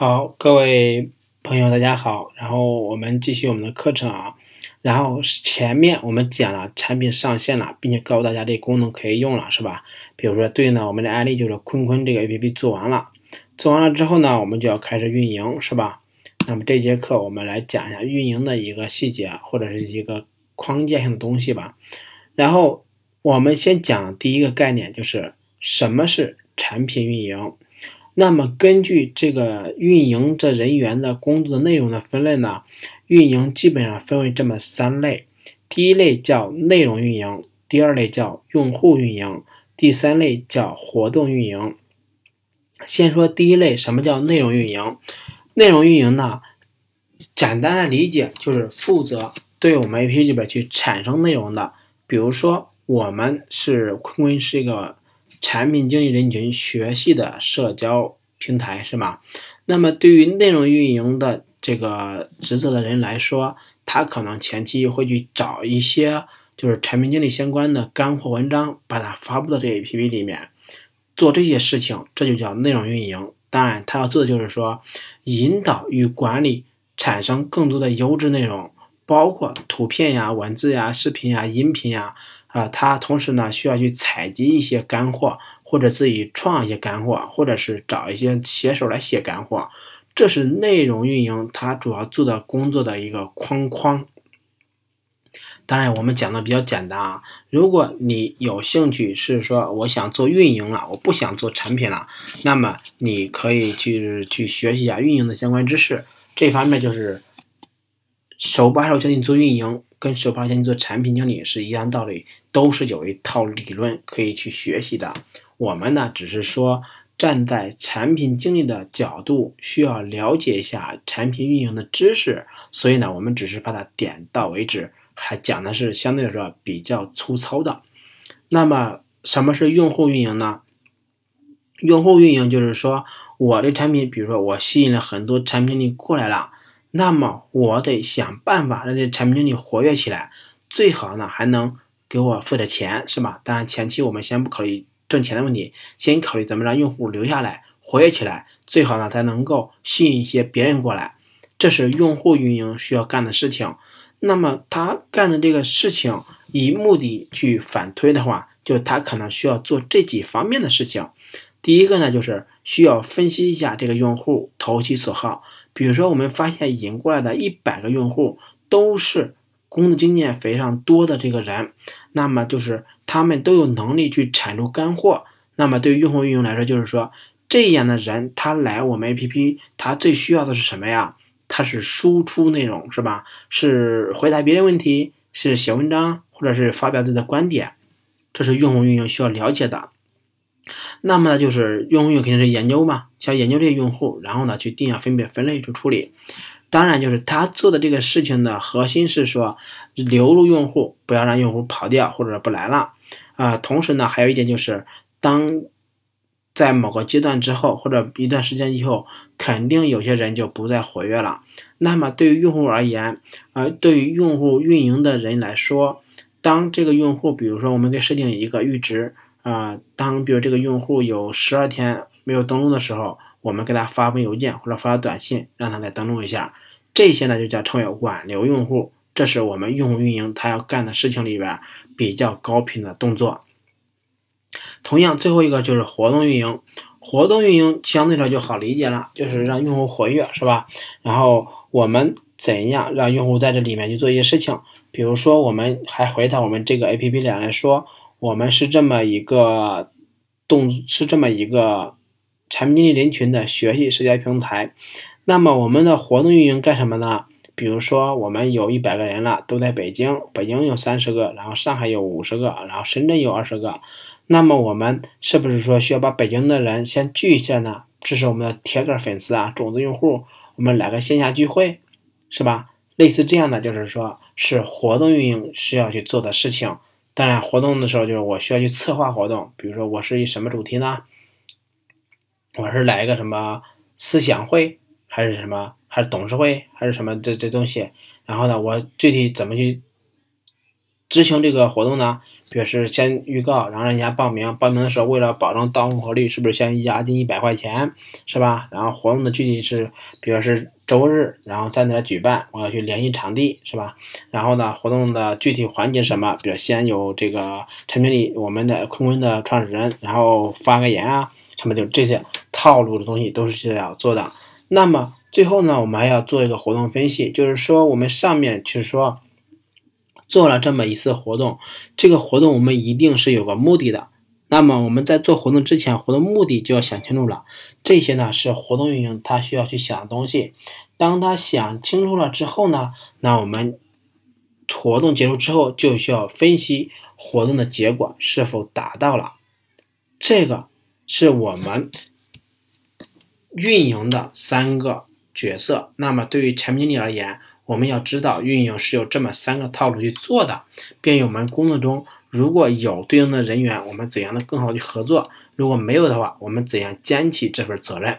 好，各位朋友，大家好。然后我们继续我们的课程啊。然后前面我们讲了产品上线了，并且告诉大家这功能可以用了，是吧？比如说对应的我们的案例就是坤坤这个 APP 做完了，做完了之后呢，我们就要开始运营，是吧？那么这节课我们来讲一下运营的一个细节或者是一个框架性的东西吧。然后我们先讲第一个概念，就是什么是产品运营。那么根据这个运营这人员的工作内容的分类呢，运营基本上分为这么三类。第一类叫内容运营，第二类叫用户运营，第三类叫活动运营。先说第一类，什么叫内容运营？内容运营呢，简单的理解就是负责对我们 APP 里边去产生内容的。比如说，我们是坤坤是一个。产品经理人群学习的社交平台是吗？那么对于内容运营的这个职责的人来说，他可能前期会去找一些就是产品经理相关的干货文章，把它发布到这 APP 里面，做这些事情，这就叫内容运营。当然，他要做的就是说，引导与管理产生更多的优质内容，包括图片呀、文字呀、视频呀、音频呀。啊，他同时呢需要去采集一些干货，或者自己创一些干货，或者是找一些写手来写干货，这是内容运营它主要做的工作的一个框框。当然，我们讲的比较简单啊。如果你有兴趣是说我想做运营了，我不想做产品了，那么你可以去去学习一下运营的相关知识。这方面就是手把手教你做运营。跟手把手教你做产品经理是一样道理，都是有一套理论可以去学习的。我们呢，只是说站在产品经理的角度，需要了解一下产品运营的知识，所以呢，我们只是把它点到为止，还讲的是相对来说比较粗糙的。那么，什么是用户运营呢？用户运营就是说，我的产品，比如说我吸引了很多产品经理过来了。那么我得想办法让这产品经理活跃起来，最好呢还能给我付点钱，是吧？当然前期我们先不考虑挣钱的问题，先考虑怎么让用户留下来、活跃起来，最好呢才能够吸引一些别人过来。这是用户运营需要干的事情。那么他干的这个事情，以目的去反推的话，就他可能需要做这几方面的事情。第一个呢，就是需要分析一下这个用户投其所好。比如说，我们发现引过来的一百个用户都是工作经验非常多的这个人，那么就是他们都有能力去产出干货。那么对于用户运营来说，就是说这样的人他来我们 APP，他最需要的是什么呀？他是输出内容，是吧？是回答别人问题，是写文章，或者是发表自己的观点，这是用户运营需要了解的。那么呢，就是用户运营肯定是研究嘛，想研究这些用户，然后呢去定向分别分类去处理。当然，就是他做的这个事情的核心是说留住用户，不要让用户跑掉或者不来了啊。同时呢，还有一点就是，当在某个阶段之后或者一段时间以后，肯定有些人就不再活跃了。那么对于用户而言，呃，对于用户运营的人来说，当这个用户，比如说我们给设定一个阈值。啊，当比如这个用户有十二天没有登录的时候，我们给他发封邮件或者发短信，让他再登录一下。这些呢就叫称为挽留用户，这是我们用户运营他要干的事情里边比较高频的动作。同样，最后一个就是活动运营，活动运营相对来就好理解了，就是让用户活跃，是吧？然后我们怎样让用户在这里面去做一些事情？比如说，我们还回到我们这个 A P P 里来说。我们是这么一个动，是这么一个产品经理人群的学习社交平台。那么我们的活动运营干什么呢？比如说，我们有一百个人了，都在北京，北京有三十个，然后上海有五十个，然后深圳有二十个。那么我们是不是说需要把北京的人先聚一下呢？这是我们的铁杆粉丝啊，种子用户，我们来个线下聚会，是吧？类似这样的，就是说是活动运营需要去做的事情。当然，活动的时候就是我需要去策划活动，比如说我是以什么主题呢？我是来一个什么思想会，还是什么，还是董事会，还是什么这这东西？然后呢，我具体怎么去执行这个活动呢？比如是先预告，然后让人家报名。报名的时候，为了保证到货率，是不是先押金一百块钱，是吧？然后活动的具体是，比如是周日，然后在哪举办，我要去联系场地，是吧？然后呢，活动的具体环节什么？比如先有这个陈经理，我们的坤坤的创始人，然后发个言啊，什么就这些套路的东西都是要做的。那么最后呢，我们还要做一个活动分析，就是说我们上面就是说。做了这么一次活动，这个活动我们一定是有个目的的。那么我们在做活动之前，活动目的就要想清楚了。这些呢是活动运营他需要去想的东西。当他想清楚了之后呢，那我们活动结束之后就需要分析活动的结果是否达到了。这个是我们运营的三个角色。那么对于产品经理而言，我们要知道运营是有这么三个套路去做的，便于我们工作中如果有对应的人员，我们怎样的更好的去合作；如果没有的话，我们怎样肩起这份责任。